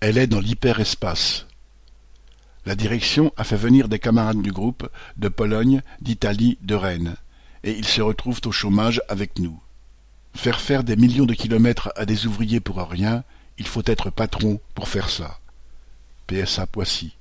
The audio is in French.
Elle est dans l'hyperespace. La direction a fait venir des camarades du groupe, de Pologne, d'Italie, de Rennes, et ils se retrouvent au chômage avec nous. Faire faire des millions de kilomètres à des ouvriers pour rien, il faut être patron pour faire ça. PSA Poissy